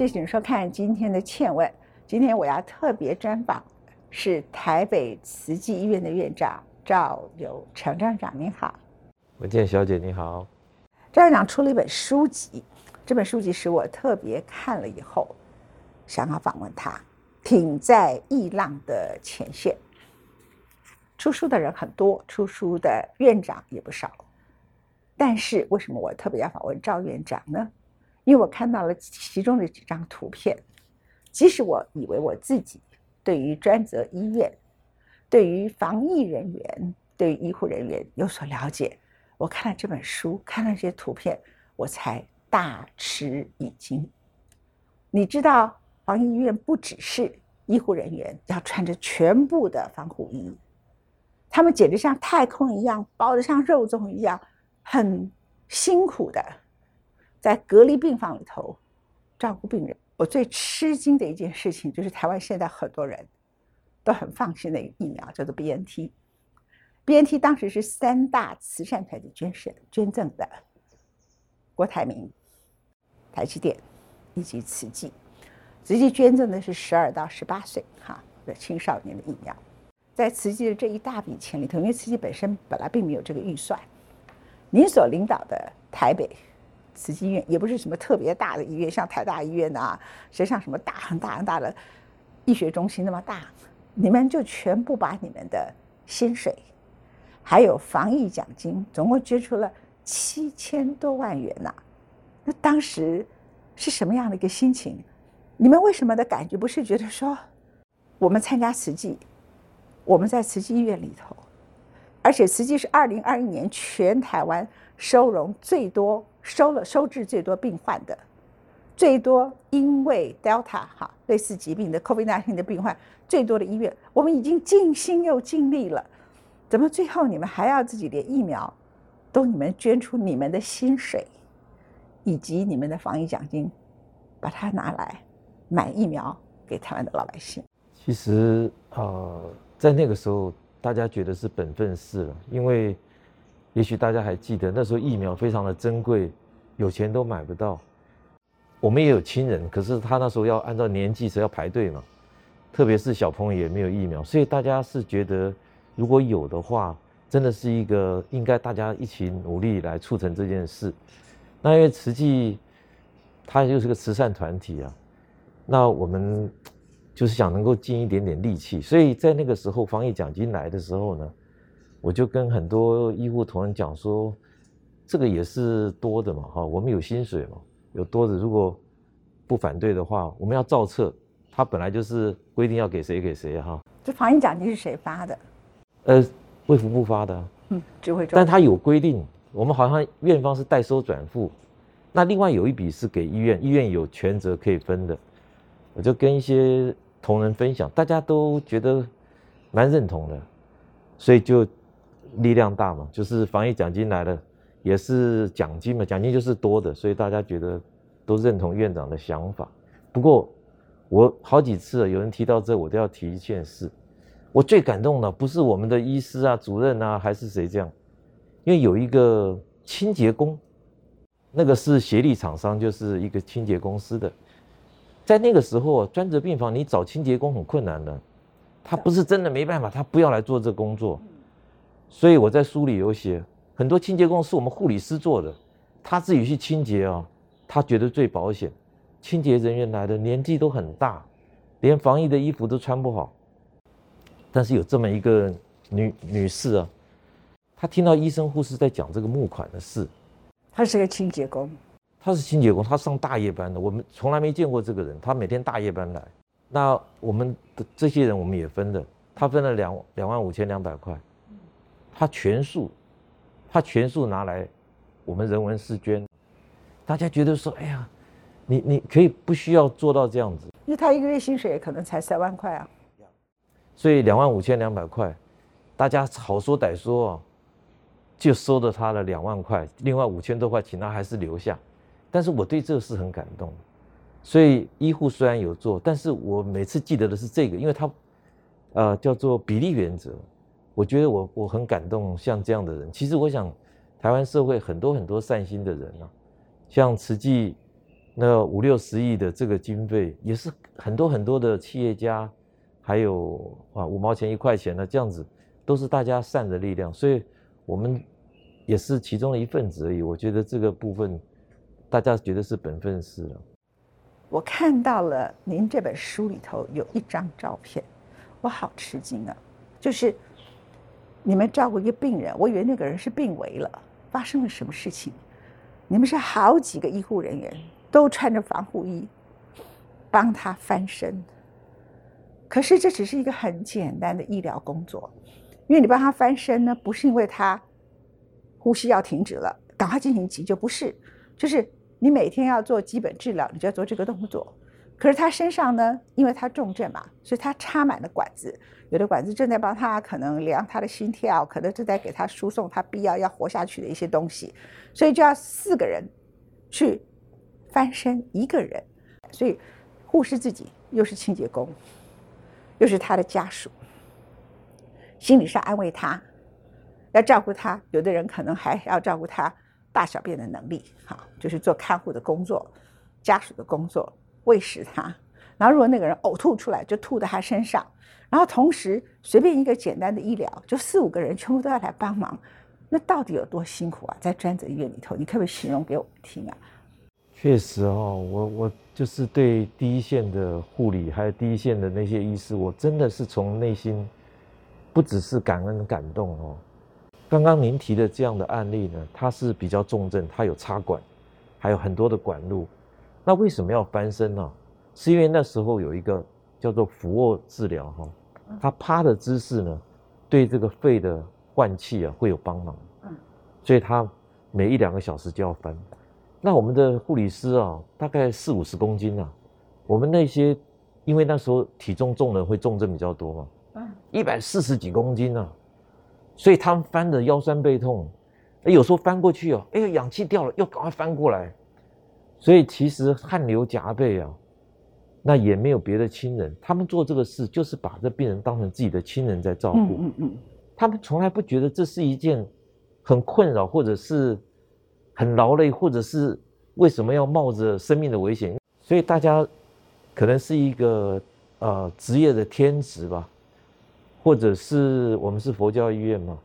这请收看今天的倩问。今天我要特别专访是台北慈济医院的院长赵友成院长，您好。文健小姐你好。赵院长出了一本书籍，这本书籍使我特别看了以后想要访问他。挺在疫浪的前线，出书的人很多，出书的院长也不少。但是为什么我特别要访问赵院长呢？因为我看到了其中的几张图片，即使我以为我自己对于专责医院、对于防疫人员、对于医护人员有所了解，我看了这本书，看了这些图片，我才大吃一惊。你知道？防疫医院不只是医护人员要穿着全部的防护衣，他们简直像太空一样，包得像肉粽一样，很辛苦的在隔离病房里头照顾病人。我最吃惊的一件事情就是，台湾现在很多人都很放心的一个疫苗叫做 B N T，B N T 当时是三大慈善团体捐献捐赠的，郭台铭、台积电以及慈济。慈济捐赠的是十二到十八岁哈的青少年的疫苗，在慈济的这一大笔钱里头，因为慈济本身本来并没有这个预算，您所领导的台北慈济医院也不是什么特别大的医院，像台大医院啊，实像什么大很大很大的医学中心那么大，你们就全部把你们的薪水，还有防疫奖金，总共捐出了七千多万元呐，那当时是什么样的一个心情？你们为什么的感觉不是觉得说，我们参加慈济，我们在慈济医院里头，而且慈济是二零二一年全台湾收容最多、收了收治最多病患的，最多因为 Delta 哈类似疾病的 COVID-19 的病患最多的医院，我们已经尽心又尽力了，怎么最后你们还要自己连疫苗都你们捐出你们的薪水，以及你们的防疫奖金，把它拿来？买疫苗给台湾的老百姓。其实呃，在那个时候，大家觉得是本分事了，因为也许大家还记得那时候疫苗非常的珍贵，有钱都买不到。我们也有亲人，可是他那时候要按照年纪是要排队嘛，特别是小朋友也没有疫苗，所以大家是觉得如果有的话，真的是一个应该大家一起努力来促成这件事。那因为慈济，它就是个慈善团体啊。那我们就是想能够尽一点点力气，所以在那个时候防疫奖金来的时候呢，我就跟很多医护同仁讲说，这个也是多的嘛，哈，我们有薪水嘛，有多的，如果不反对的话，我们要照册，他本来就是规定要给谁给谁哈。这防疫奖金是谁发的？呃，卫福部发的。嗯，指挥但他有规定，我们好像院方是代收转付，那另外有一笔是给医院，医院有全责可以分的。我就跟一些同仁分享，大家都觉得蛮认同的，所以就力量大嘛，就是防疫奖金来了，也是奖金嘛，奖金就是多的，所以大家觉得都认同院长的想法。不过我好几次有人提到这，我都要提一件事。我最感动的不是我们的医师啊、主任啊，还是谁这样，因为有一个清洁工，那个是协力厂商，就是一个清洁公司的。在那个时候啊，专责病房你找清洁工很困难的，他不是真的没办法，他不要来做这工作。所以我在书里有写，很多清洁工是我们护理师做的，他自己去清洁啊，他觉得最保险。清洁人员来的年纪都很大，连防疫的衣服都穿不好。但是有这么一个女女士啊，她听到医生护士在讲这个募款的事，她是个清洁工。她是清洁工，她上大夜班的，我们从来没见过这个人。她每天大夜班来，那我们的这些人我们也分的，她分了两两万五千两百块，他全数，他全数拿来，我们人文试捐。大家觉得说，哎呀，你你可以不需要做到这样子，因为他一个月薪水可能才三万块啊，所以两万五千两百块，大家好说歹说啊，就收了他的两万块，另外五千多块请他还是留下。但是我对这个事很感动，所以医护虽然有做，但是我每次记得的是这个，因为他，呃，叫做比例原则。我觉得我我很感动，像这样的人。其实我想，台湾社会很多很多善心的人啊，像慈济那五六十亿的这个经费，也是很多很多的企业家，还有啊五毛钱一块钱的这样子，都是大家善的力量，所以我们也是其中的一份子而已。我觉得这个部分，大家觉得是本分事了。我看到了您这本书里头有一张照片，我好吃惊啊！就是你们照顾一个病人，我以为那个人是病危了，发生了什么事情？你们是好几个医护人员都穿着防护衣帮他翻身，可是这只是一个很简单的医疗工作，因为你帮他翻身呢，不是因为他呼吸要停止了，赶快进行急救，不是，就是你每天要做基本治疗，你就要做这个动作。可是他身上呢，因为他重症嘛，所以他插满了管子，有的管子正在帮他可能量他的心跳，可能正在给他输送他必要要活下去的一些东西，所以就要四个人去翻身一个人，所以护士自己又是清洁工，又是他的家属，心理上安慰他，要照顾他，有的人可能还要照顾他大小便的能力，好，就是做看护的工作，家属的工作。喂食他，然后如果那个人呕吐出来，就吐在他身上，然后同时随便一个简单的医疗，就四五个人全部都要来帮忙，那到底有多辛苦啊？在专责医院里头，你可不可以形容给我们听啊？确实哦，我我就是对第一线的护理，还有第一线的那些医师，我真的是从内心不只是感恩感动哦。刚刚您提的这样的案例呢，它是比较重症，它有插管，还有很多的管路。那为什么要翻身呢？是因为那时候有一个叫做俯卧治疗哈，他趴的姿势呢，对这个肺的换气啊会有帮忙。嗯，所以他每一两个小时就要翻。那我们的护理师啊，大概四五十公斤啊，我们那些因为那时候体重重的会重症比较多嘛，嗯，一百四十几公斤啊，所以他们翻的腰酸背痛，有时候翻过去哦，哎呦氧气掉了，又赶快翻过来。所以其实汗流浃背啊，那也没有别的亲人，他们做这个事就是把这病人当成自己的亲人在照顾。嗯嗯嗯，他们从来不觉得这是一件很困扰，或者是很劳累，或者是为什么要冒着生命的危险。所以大家可能是一个呃职业的天职吧，或者是我们是佛教医院嘛，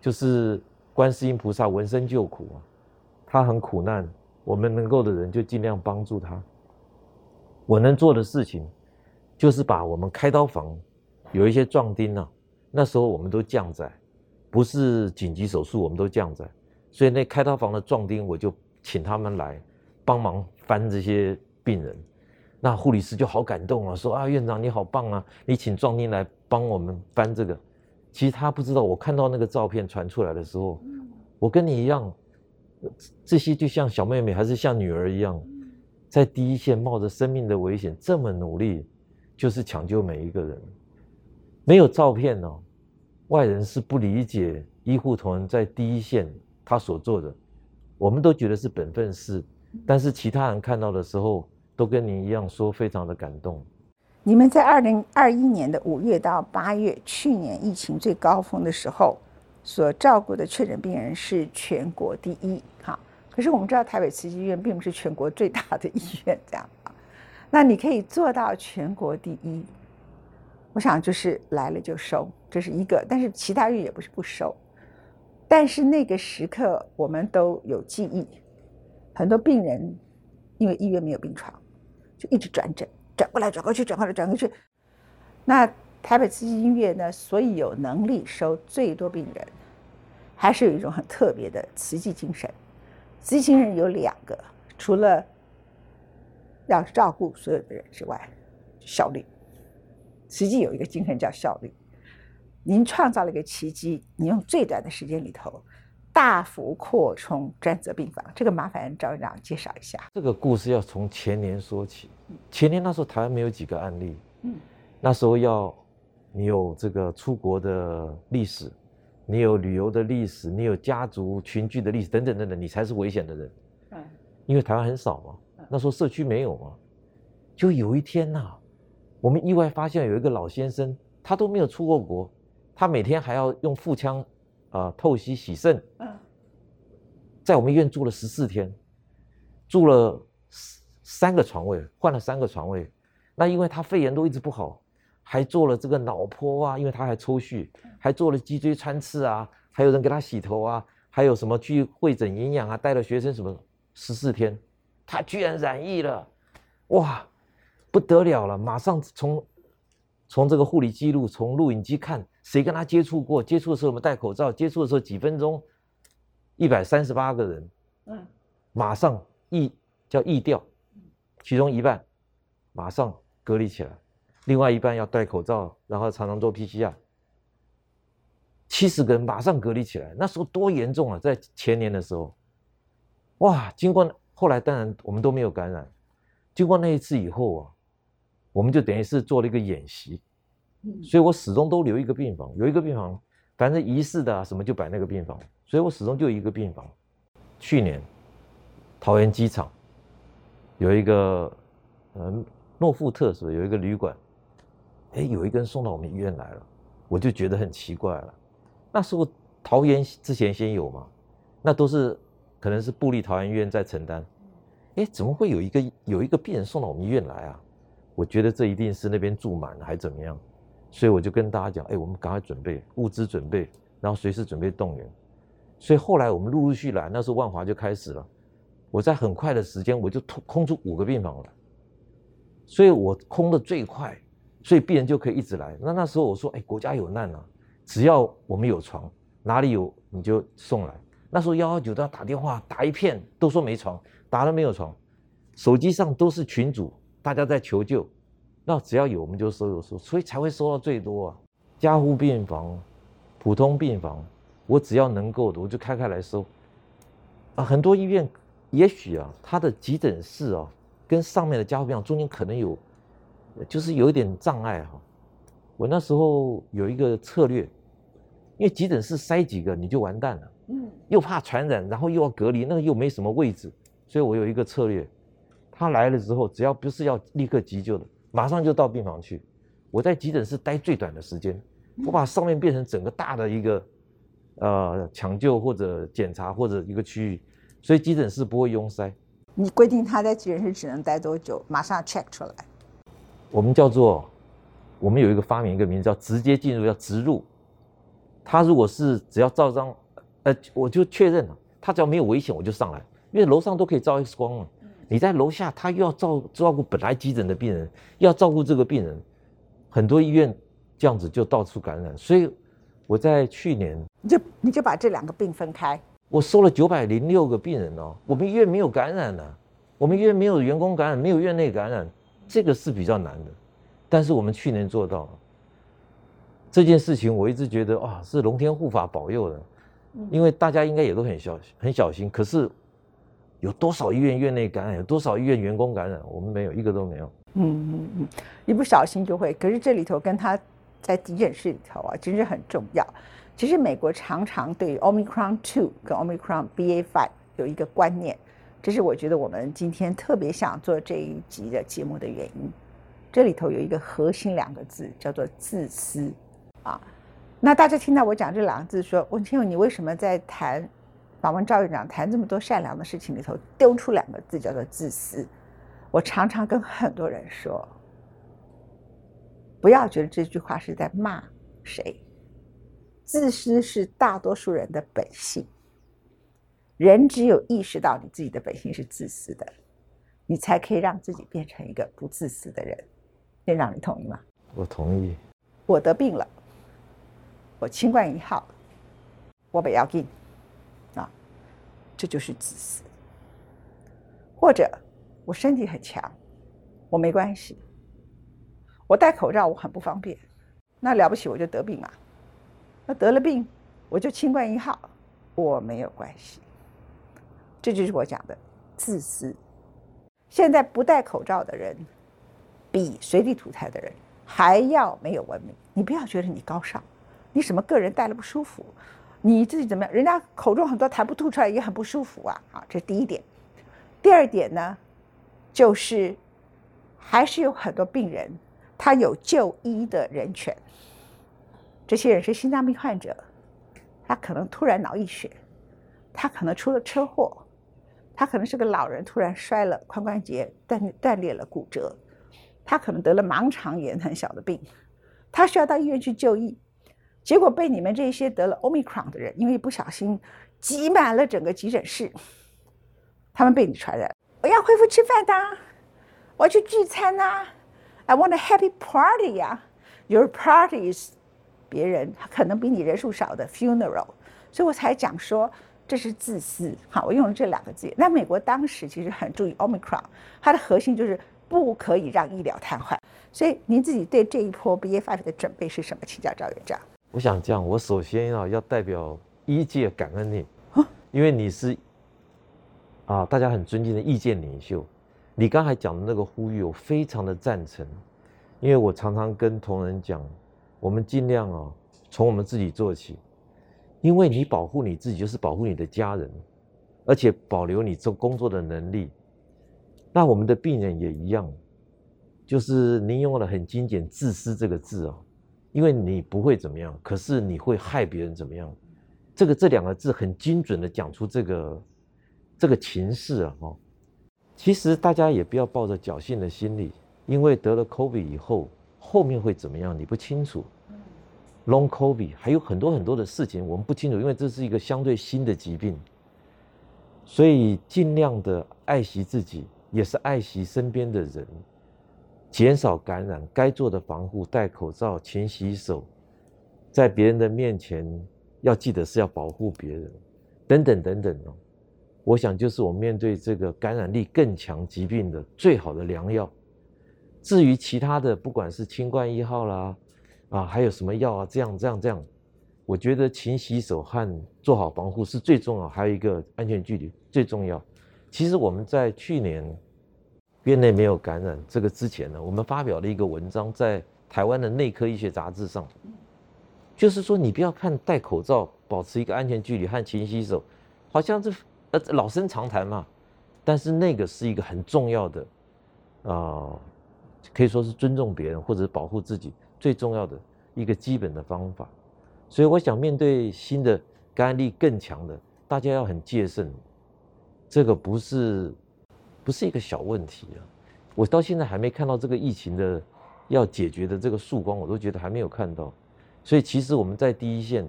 就是观世音菩萨闻声救苦啊，他很苦难。我们能够的人就尽量帮助他。我能做的事情，就是把我们开刀房有一些壮丁啊，那时候我们都降载，不是紧急手术，我们都降载，所以那开刀房的壮丁，我就请他们来帮忙翻这些病人。那护理师就好感动啊，说啊院长你好棒啊，你请壮丁来帮我们翻这个。其实他不知道，我看到那个照片传出来的时候，我跟你一样。这些就像小妹妹还是像女儿一样，在第一线冒着生命的危险这么努力，就是抢救每一个人。没有照片哦，外人是不理解医护同仁在第一线他所做的。我们都觉得是本分事，但是其他人看到的时候，都跟您一样说非常的感动。你们在二零二一年的五月到八月，去年疫情最高峰的时候。所照顾的确诊病人是全国第一，哈。可是我们知道台北慈济医院并不是全国最大的医院，这样。那你可以做到全国第一，我想就是来了就收，这是一个。但是其他院也不是不收，但是那个时刻我们都有记忆，很多病人因为医院没有病床，就一直转诊，转过来转过去，转过来转过去，那。台北慈济医院呢，所以有能力收最多病人，还是有一种很特别的慈济精神。慈济精神有两个，除了要照顾所有的人之外，效率。慈济有一个精神叫效率。您创造了一个奇迹，你用最短的时间里头，大幅扩充专责病房。这个麻烦赵院长介绍一下。这个故事要从前年说起。前年那时候台湾没有几个案例，嗯，那时候要。你有这个出国的历史，你有旅游的历史，你有家族群聚的历史，等等等等，你才是危险的人。嗯，因为台湾很少嘛，那时候社区没有嘛。就有一天呐，我们意外发现有一个老先生，他都没有出过国，他每天还要用腹腔啊透析洗肾。嗯，在我们医院住了十四天，住了三个床位，换了三个床位。那因为他肺炎都一直不好，还做了这个脑波啊，因为他还抽血，还做了脊椎穿刺啊，还有人给他洗头啊，还有什么去会诊营养啊，带了学生什么十四天，他居然染疫了，哇，不得了了！马上从从这个护理记录，从录影机看谁跟他接触过，接触的时候我们戴口罩，接触的时候几分钟，一百三十八个人，嗯，马上疫叫疫掉，其中一半马上。隔离起来，另外一半要戴口罩，然后常常做 PCR。七十个人马上隔离起来，那时候多严重啊！在前年的时候，哇！经过后来，当然我们都没有感染。经过那一次以后啊，我们就等于是做了一个演习，所以我始终都留一个病房，有一个病房，反正疑似的啊什么就摆那个病房，所以我始终就一个病房。去年桃园机场有一个嗯。诺富特是有一个旅馆，哎，有一个人送到我们医院来了，我就觉得很奇怪了。那时候桃园之前先有嘛，那都是可能是布利桃园医院在承担。哎，怎么会有一个有一个病人送到我们医院来啊？我觉得这一定是那边住满了还怎么样，所以我就跟大家讲，哎，我们赶快准备物资准备，然后随时准备动员。所以后来我们陆陆续来，那时候万华就开始了，我在很快的时间我就空空出五个病房了。所以我空的最快，所以病人就可以一直来。那那时候我说，哎，国家有难啊，只要我们有床，哪里有你就送来。那时候幺幺九都要打电话，打一片都说没床，打了没有床，手机上都是群主，大家在求救。那只要有我们就收有收，所以才会收到最多啊。加护病房、普通病房，我只要能够的，我就开开来收。啊，很多医院也许啊，他的急诊室啊。跟上面的加护病房中间可能有，就是有一点障碍哈。我那时候有一个策略，因为急诊室塞几个你就完蛋了，嗯，又怕传染，然后又要隔离，那个又没什么位置，所以我有一个策略，他来了之后，只要不是要立刻急救的，马上就到病房去。我在急诊室待最短的时间，我把上面变成整个大的一个，呃，抢救或者检查或者一个区域，所以急诊室不会拥塞。你规定他在急诊室只能待多久？马上 check 出来。我们叫做，我们有一个发明一个名字叫直接进入，叫植入。他如果是只要照张，呃，我就确认了，他只要没有危险我就上来，因为楼上都可以照 X 光了。你在楼下，他又要照照顾本来急诊的病人，要照顾这个病人，很多医院这样子就到处感染。所以我在去年，你就你就把这两个病分开。我收了九百零六个病人哦，我们医院没有感染呢，我们医院没有员工感染，没有院内感染，这个是比较难的，但是我们去年做到了。这件事情我一直觉得啊，是龙天护法保佑的，因为大家应该也都很小很小心。可是有多少医院院内感染，有多少医院员工感染，我们没有一个都没有。嗯嗯嗯，一不小心就会。可是这里头跟他在急诊室里头啊，真是很重要。其实美国常常对 Omicron two 跟 Omicron BA five 有一个观念，这是我觉得我们今天特别想做这一集的节目的原因。这里头有一个核心两个字，叫做自私啊。那大家听到我讲这两个字，说文清你为什么在谈访问赵院长谈这么多善良的事情里头丢出两个字叫做自私？我常常跟很多人说，不要觉得这句话是在骂谁。自私是大多数人的本性。人只有意识到你自己的本性是自私的，你才可以让自己变成一个不自私的人。院长，你同意吗？我同意。我得病了，我新冠一号，我不要紧啊，这就是自私。或者我身体很强，我没关系，我戴口罩我很不方便，那了不起我就得病嘛。那得了病，我就清冠一号，我没有关系。这就是我讲的自私。现在不戴口罩的人，比随地吐痰的人还要没有文明。你不要觉得你高尚，你什么个人戴了不舒服，你自己怎么样？人家口中很多痰不吐出来也很不舒服啊！啊，这是第一点。第二点呢，就是还是有很多病人，他有就医的人权。这些人是心脏病患者，他可能突然脑溢血，他可能出了车祸，他可能是个老人，突然摔了髋关节断断裂了骨折，他可能得了盲肠炎很小的病，他需要到医院去就医，结果被你们这些得了 Omicron 的人，因为不小心挤满了整个急诊室，他们被你传染。我要恢复吃饭的，我要去聚餐呐，I want a happy party 呀，Your party is 别人可能比你人数少的 funeral，所以我才讲说。这是自私，好，我用了这两个字。那美国当时其实很注意 Omicron，它的核心就是不可以让医疗瘫痪。所以您自己对这一波 BA.5 的准备是什么？请教赵院长。我想这样，我首先啊要代表医界感恩你，因为你是啊大家很尊敬的意见领袖。你刚才讲的那个呼吁，我非常的赞成，因为我常常跟同仁讲，我们尽量啊从我们自己做起。因为你保护你自己，就是保护你的家人，而且保留你做工作的能力。那我们的病人也一样，就是您用了很精简“自私”这个字哦，因为你不会怎么样，可是你会害别人怎么样？这个这两个字很精准的讲出这个这个情势啊！哦，其实大家也不要抱着侥幸的心理，因为得了 COVID 以后，后面会怎么样，你不清楚。Long COVID 还有很多很多的事情我们不清楚，因为这是一个相对新的疾病，所以尽量的爱惜自己，也是爱惜身边的人，减少感染，该做的防护，戴口罩，勤洗手，在别人的面前要记得是要保护别人，等等等等哦。我想就是我面对这个感染力更强疾病的最好的良药。至于其他的，不管是清冠一号啦。啊，还有什么药啊？这样这样这样，我觉得勤洗手和做好防护是最重要，还有一个安全距离最重要。其实我们在去年院内没有感染这个之前呢，我们发表了一个文章在台湾的内科医学杂志上，就是说你不要看戴口罩、保持一个安全距离和勤洗手，好像这呃老生常谈嘛，但是那个是一个很重要的啊，可以说是尊重别人或者保护自己。最重要的一个基本的方法，所以我想面对新的感染力更强的，大家要很戒慎。这个不是不是一个小问题啊！我到现在还没看到这个疫情的要解决的这个曙光，我都觉得还没有看到。所以其实我们在第一线，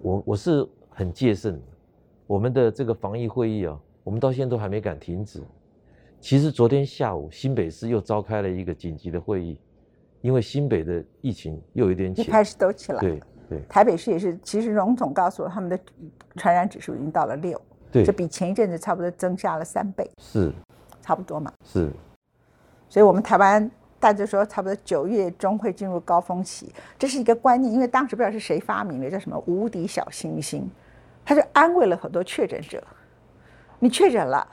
我我是很戒慎。我们的这个防疫会议啊，我们到现在都还没敢停止。其实昨天下午新北市又召开了一个紧急的会议。因为新北的疫情又有点起，一开始都起来，对对。台北市也是，其实荣总告诉我，他们的传染指数已经到了六，对，这比前一阵子差不多增加了三倍，是，差不多嘛，是。所以我们台湾大家说，差不多九月中会进入高峰期，这是一个观念，因为当时不知道是谁发明的，叫什么“无敌小星星”，他就安慰了很多确诊者，你确诊了，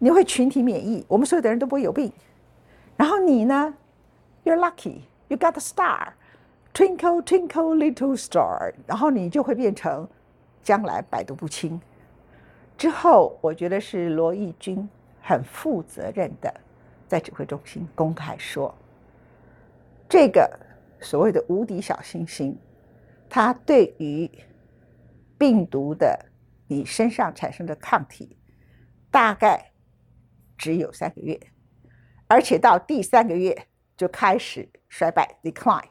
你会群体免疫，我们所有的人都不会有病，然后你呢？You're lucky, you got a star, twinkle twinkle little star。然后你就会变成将来百毒不侵。之后，我觉得是罗毅军很负责任的在指挥中心公开说，这个所谓的无敌小星星，它对于病毒的你身上产生的抗体大概只有三个月，而且到第三个月。就开始衰败 （decline），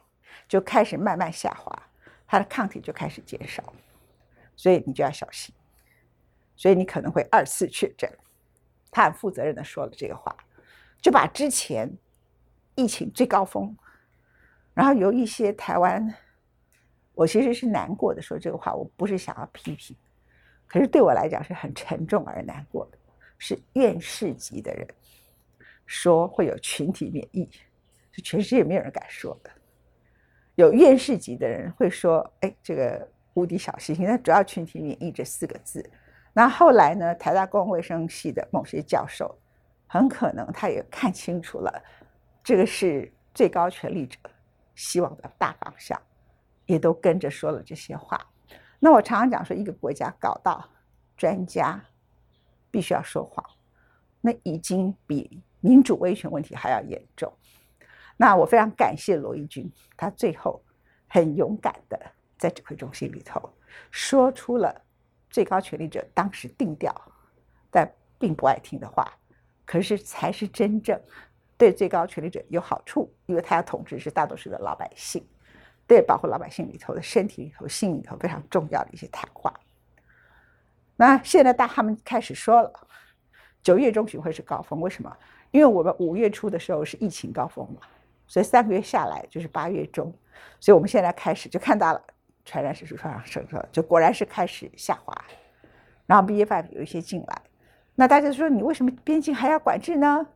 就开始慢慢下滑，它的抗体就开始减少，所以你就要小心，所以你可能会二次确诊。他很负责任的说了这个话，就把之前疫情最高峰，然后有一些台湾，我其实是难过的说这个话，我不是想要批评，可是对我来讲是很沉重而难过的，是院士级的人说会有群体免疫。全世界没有人敢说的，有院士级的人会说：“哎，这个无敌小星星，那主要群体免疫这四个字。”那后来呢？台大公共卫生系的某些教授，很可能他也看清楚了，这个是最高权力者希望的大方向，也都跟着说了这些话。那我常常讲说，一个国家搞到专家必须要说谎，那已经比民主威权问题还要严重。那我非常感谢罗毅军，他最后很勇敢的在指挥中心里头说出了最高权力者当时定调但并不爱听的话，可是才是真正对最高权力者有好处，因为他要统治是大多数的老百姓，对保护老百姓里头的身体里头、心里头非常重要的一些谈话。那现在大他们开始说了，九月中旬会是高峰，为什么？因为我们五月初的时候是疫情高峰嘛，所以三个月下来就是八月中，所以我们现在开始就看到了传染指数上升，就果然是开始下滑，然后 BA.5 有一些进来，那大家说你为什么边境还要管制呢？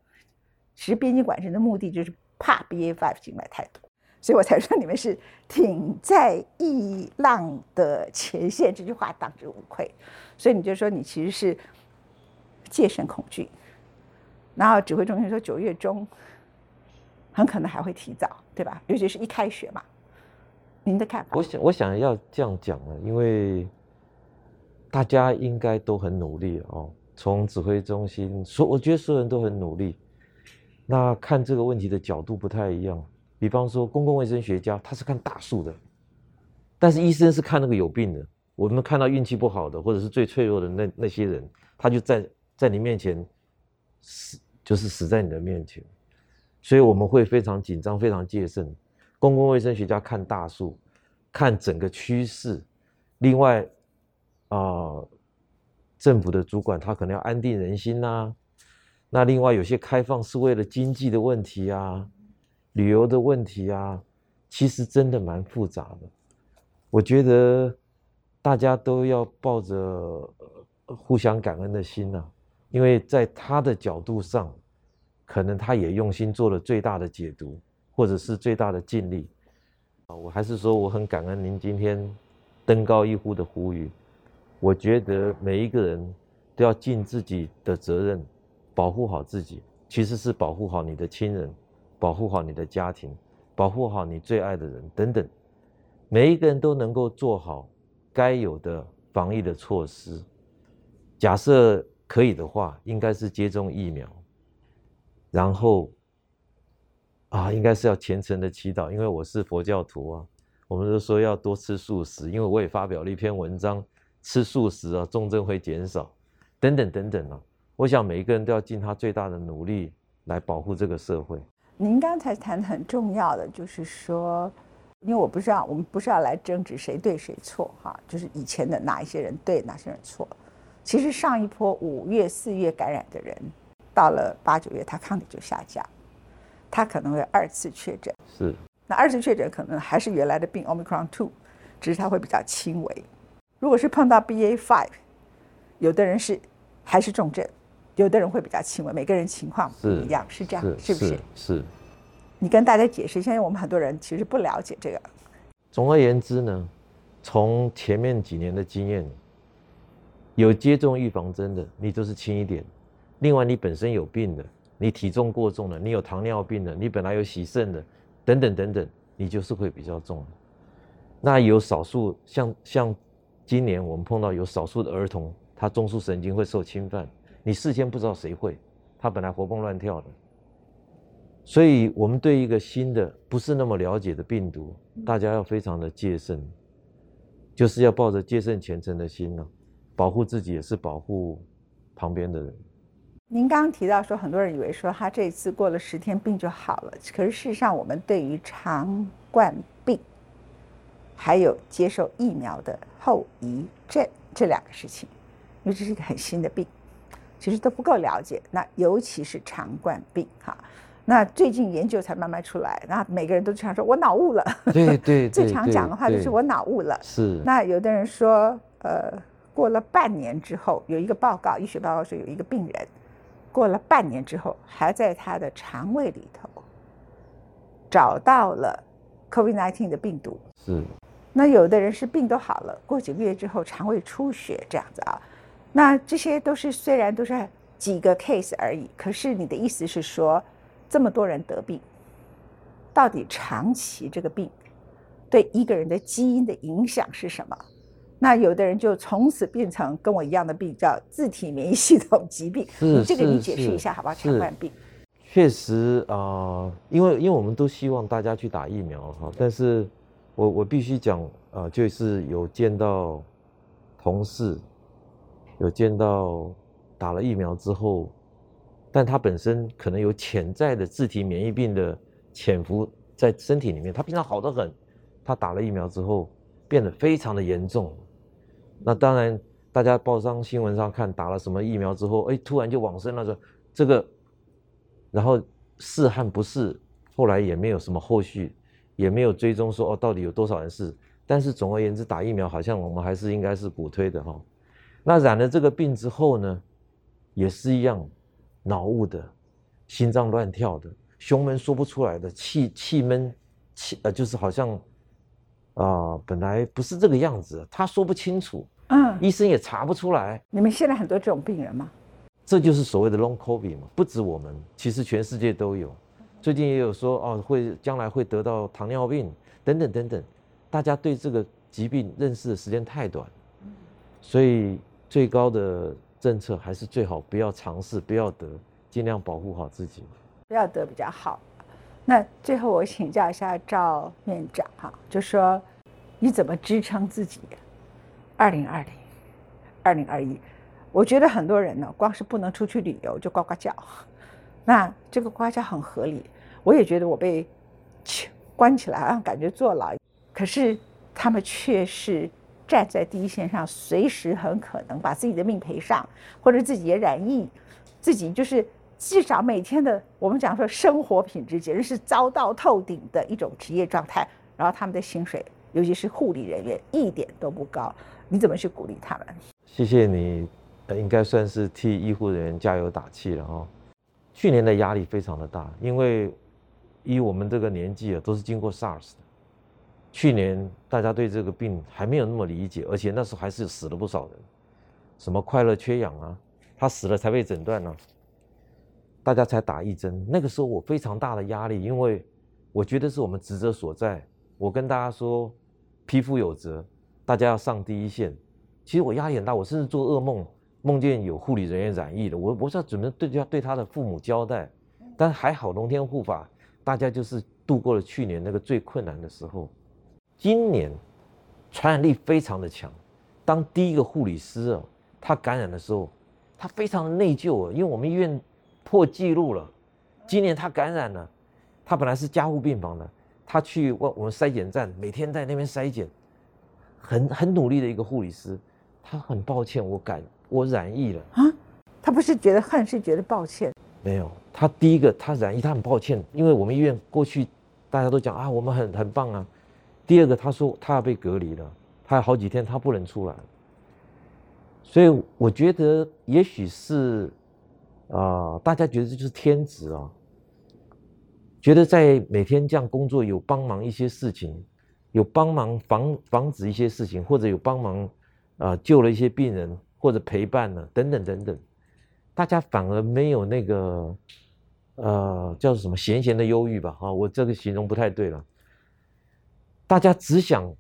其实边境管制的目的就是怕 BA.5 进来太多，所以我才说你们是挺在疫浪的前线，这句话当之无愧。所以你就说你其实是戒慎恐惧。然后指挥中心说九月中很可能还会提早，对吧？尤其是一开学嘛。您的看法？我想，我想要这样讲呢，因为大家应该都很努力哦。从指挥中心所，我觉得所有人都很努力。那看这个问题的角度不太一样。比方说，公共卫生学家他是看大数的，但是医生是看那个有病的。我们看到运气不好的，或者是最脆弱的那那些人，他就在在你面前死。就是死在你的面前，所以我们会非常紧张、非常戒慎。公共卫生学家看大数，看整个趋势。另外，啊，政府的主管他可能要安定人心呐。那另外有些开放是为了经济的问题啊、旅游的问题啊，其实真的蛮复杂的。我觉得大家都要抱着互相感恩的心呐。因为在他的角度上，可能他也用心做了最大的解读，或者是最大的尽力。啊，我还是说我很感恩您今天登高一呼的呼吁。我觉得每一个人都要尽自己的责任，保护好自己，其实是保护好你的亲人，保护好你的家庭，保护好你最爱的人等等。每一个人都能够做好该有的防疫的措施。假设。可以的话，应该是接种疫苗，然后啊，应该是要虔诚的祈祷，因为我是佛教徒啊。我们都说要多吃素食，因为我也发表了一篇文章，吃素食啊，重症会减少，等等等等啊。我想每一个人都要尽他最大的努力来保护这个社会。您刚才谈的很重要的就是说，因为我不知道，我们不是要来争执谁对谁错哈，就是以前的哪一些人对，哪些人错。其实上一波五月、四月感染的人，到了八九月，他抗体就下降，他可能会二次确诊。是，那二次确诊可能还是原来的病 Omicron two，只是它会比较轻微。如果是碰到 BA five，有的人是还是重症，有的人会比较轻微，每个人情况不一样，是这样，是不是？是。你跟大家解释，现在我们很多人其实不了解这个。总而言之呢，从前面几年的经验。有接种预防针的，你都是轻一点；另外，你本身有病的，你体重过重的，你有糖尿病的，你本来有洗肾的，等等等等，你就是会比较重。那有少数像像今年我们碰到有少数的儿童，他中枢神经会受侵犯，你事先不知道谁会，他本来活蹦乱跳的，所以我们对一个新的不是那么了解的病毒，大家要非常的戒慎，就是要抱着戒慎虔诚的心呢。保护自己也是保护旁边的人。您刚刚提到说，很多人以为说他这次过了十天病就好了，可是事实上，我们对于肠冠病还有接受疫苗的后遗症这两个事情，因为这是一个很新的病，其实都不够了解。那尤其是肠冠病哈，那最近研究才慢慢出来，那每个人都常说我脑雾了。对对，最常讲的话就是我脑雾了。是。那有的人说，呃。过了半年之后，有一个报告，医学报告说有一个病人，过了半年之后，还在他的肠胃里头找到了 COVID-19 的病毒。是。那有的人是病都好了，过几个月之后肠胃出血这样子啊。那这些都是虽然都是几个 case 而已，可是你的意思是说，这么多人得病，到底长期这个病对一个人的基因的影响是什么？那有的人就从此变成跟我一样的病，叫自体免疫系统疾病。是这个你解释一下好不好？肠冠病。确实啊，因为因为我们都希望大家去打疫苗哈，但是我我必须讲啊，就是有见到同事，有见到打了疫苗之后，但他本身可能有潜在的自体免疫病的潜伏在身体里面，他平常好得很，他打了疫苗之后变得非常的严重。那当然，大家报上新闻上看打了什么疫苗之后，哎，突然就往生了，说这个，然后是和不是，后来也没有什么后续，也没有追踪说哦，到底有多少人是。但是总而言之，打疫苗好像我们还是应该是鼓推的哈。那染了这个病之后呢，也是一样，脑雾的，心脏乱跳的，胸闷说不出来的，气气闷，气呃就是好像啊本来不是这个样子，他说不清楚，嗯，医生也查不出来。你们现在很多这种病人吗？这就是所谓的 Long COVID 嘛，不止我们，其实全世界都有。最近也有说哦，会将来会得到糖尿病等等等等。大家对这个疾病认识的时间太短，所以最高的政策还是最好不要尝试，不要得，尽量保护好自己，不要得比较好。那最后我请教一下赵院长哈，就说你怎么支撑自己？二零二零、二零二一，我觉得很多人呢，光是不能出去旅游就呱呱叫，那这个呱叫很合理。我也觉得我被关起来，啊感觉坐牢。可是他们却是站在第一线上，随时很可能把自己的命赔上，或者自己也染疫，自己就是至少每天的我们讲说生活品质简直是糟到透顶的一种职业状态。然后他们的薪水，尤其是护理人员，一点都不高。你怎么去鼓励他们？谢谢你，应该算是替医护人员加油打气了哈。去年的压力非常的大，因为以我们这个年纪啊，都是经过 SARS 的。去年大家对这个病还没有那么理解，而且那时候还是死了不少人，什么快乐缺氧啊，他死了才被诊断呢，大家才打一针。那个时候我非常大的压力，因为我觉得是我们职责所在。我跟大家说，匹夫有责，大家要上第一线。其实我压力很大，我甚至做噩梦，梦见有护理人员染疫了，我我知道怎么对要对他的父母交代。但还好龙天护法，大家就是度过了去年那个最困难的时候。今年传染力非常的强，当第一个护理师啊，他感染的时候，他非常的内疚啊，因为我们医院破纪录了。今年他感染了，他本来是加护病房的，他去我我们筛检站，每天在那边筛检，很很努力的一个护理师，他很抱歉，我感我染疫了啊，他不是觉得恨，是觉得抱歉。没有，他第一个他染疫，他很抱歉，因为我们医院过去大家都讲啊，我们很很棒啊。第二个，他说他要被隔离了，他有好几天他不能出来，所以我觉得也许是啊，大家觉得这就是天职啊，觉得在每天这样工作有帮忙一些事情，有帮忙防防止一些事情，或者有帮忙啊救了一些病人，或者陪伴了等等等等，大家反而没有那个呃叫什么闲闲的忧郁吧？哈，我这个形容不太对了。大家只想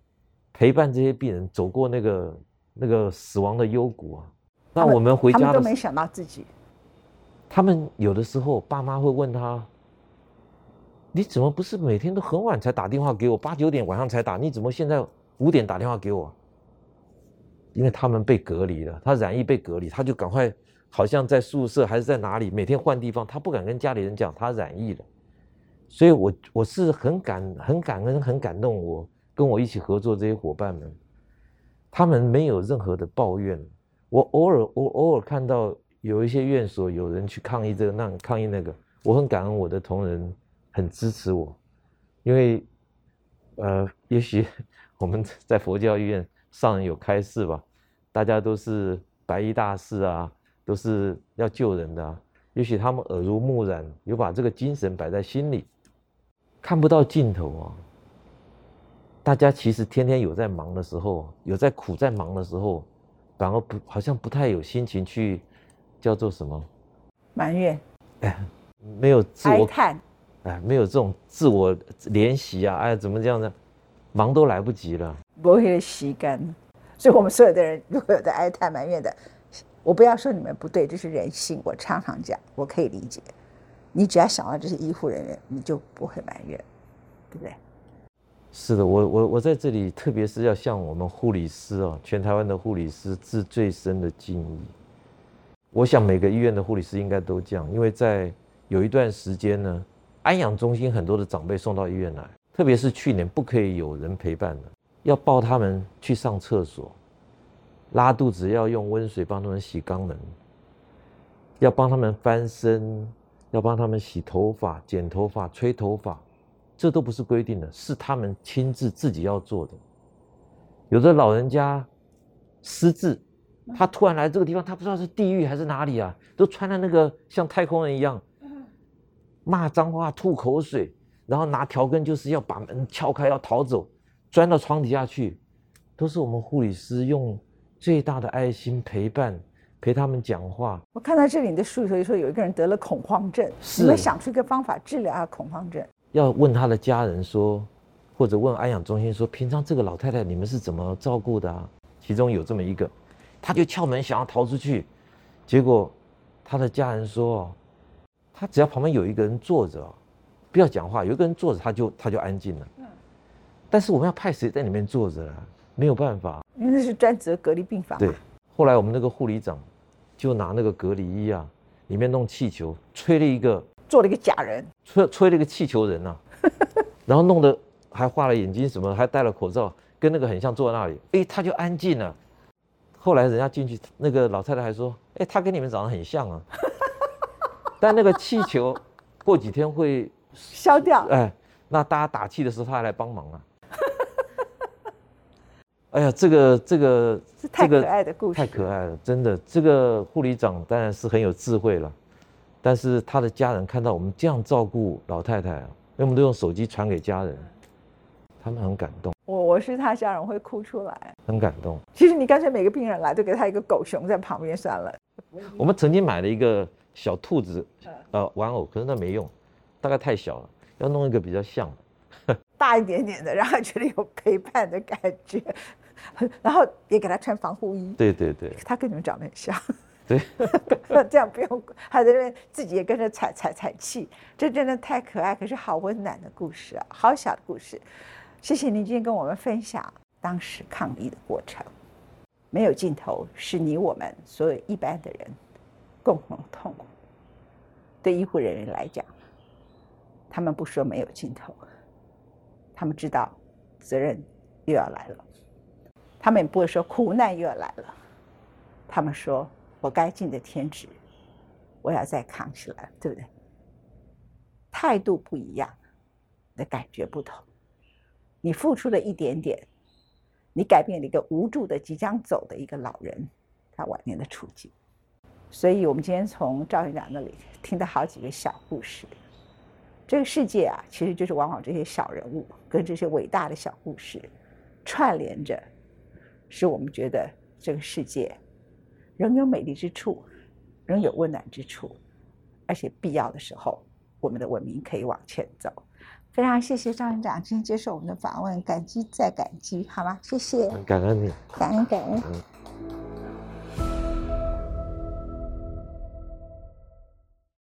陪伴这些病人走过那个那个死亡的幽谷啊。那我们回家，他们都没想到自己。他们有的时候，爸妈会问他：“你怎么不是每天都很晚才打电话给我？八九点晚上才打，你怎么现在五点打电话给我？”因为他们被隔离了，他染疫被隔离，他就赶快好像在宿舍还是在哪里，每天换地方，他不敢跟家里人讲他染疫了。所以，我我是很感很感恩、很感动。我跟我一起合作这些伙伴们，他们没有任何的抱怨。我偶尔我偶尔看到有一些院所有人去抗议这个那抗议那个，我很感恩我的同仁很支持我，因为呃，也许我们在佛教医院上人有开示吧，大家都是白衣大士啊，都是要救人的，也许他们耳濡目染，有把这个精神摆在心里。看不到尽头啊！大家其实天天有在忙的时候，有在苦在忙的时候，反而不好像不太有心情去叫做什么埋怨，哎，没有自我哀叹，哎，没有这种自我怜惜啊！哎，怎么这样呢？忙都来不及了，不会吸干。所以我们所有的人如果有在哀叹埋怨的，我不要说你们不对，这是人性。我常常讲，我可以理解。你只要想到这些医护人员，你就不会埋怨，对不对？是的，我我我在这里，特别是要向我们护理师哦，全台湾的护理师致最深的敬意。我想每个医院的护理师应该都这样，因为在有一段时间呢，安养中心很多的长辈送到医院来，特别是去年不可以有人陪伴的，要抱他们去上厕所，拉肚子要用温水帮他们洗肛门，要帮他们翻身，要帮他们洗头发、剪头发、吹头发，这都不是规定的，是他们亲自自己要做的。有的老人家失智，他突然来这个地方，他不知道是地狱还是哪里啊，都穿的那个像太空人一样，骂脏话、吐口水，然后拿条根就是要把门撬开要逃走，钻到床底下去，都是我们护理师用最大的爱心陪伴，陪他们讲话。我看到这里的书里头说有一个人得了恐慌症，是你们想出一个方法治疗他恐慌症？要问他的家人说，或者问安养中心说，平常这个老太太你们是怎么照顾的啊？其中有这么一个，他就撬门想要逃出去，结果他的家人说，哦，他只要旁边有一个人坐着哦，不要讲话，有一个人坐着他就他就安静了。但是我们要派谁在里面坐着啊？没有办法。因为那是专责隔离病房嘛。对，后来我们那个护理长就拿那个隔离衣啊，里面弄气球，吹了一个做了一个假人，吹吹了一个气球人呐、然后弄得还画了眼睛什么，还戴了口罩，跟那个很像，坐在那里，哎，他就安静了。后来人家进去，那个老太太还说，哎，他跟你们长得很像啊。但那个气球过几天会，消掉。哎，那大家打气的时候他还来帮忙啊。哎呀，这个这个是太这个可爱的故事太可爱了，真的。这个护理长当然是很有智慧了，但是他的家人看到我们这样照顾老太太啊，因为我们都用手机传给家人，他们很感动，我我是他家人会哭出来。很感动。其实你干脆每个病人来都给他一个狗熊在旁边算了。我们曾经买了一个小兔子，呃，玩偶，可是那没用，大概太小了，要弄一个比较像的。大一点点的，让他觉得有陪伴的感觉，然后也给他穿防护衣。对对对他跟你们长得很像，对，这样不用，还在那边自己也跟着踩踩踩气，这真的太可爱，可是好温暖的故事啊，好小的故事。谢谢您今天跟我们分享当时抗疫的过程，没有尽头，是你我们所有一般的人共同痛苦。对医护人员来讲，他们不说没有尽头，他们知道责任又要来了，他们也不会说苦难又要来了，他们说我该尽的天职，我要再扛起来，对不对？态度不一样，的感觉不同。你付出了一点点，你改变了一个无助的、即将走的一个老人他晚年的处境。所以，我们今天从赵院长那里听到好几个小故事。这个世界啊，其实就是往往这些小人物跟这些伟大的小故事串联着，使我们觉得这个世界仍有美丽之处，仍有温暖之处，而且必要的时候，我们的文明可以往前走。非常谢谢赵院长今天接受我们的访问，感激再感激，好吗？谢谢，感恩你。感恩感恩。嗯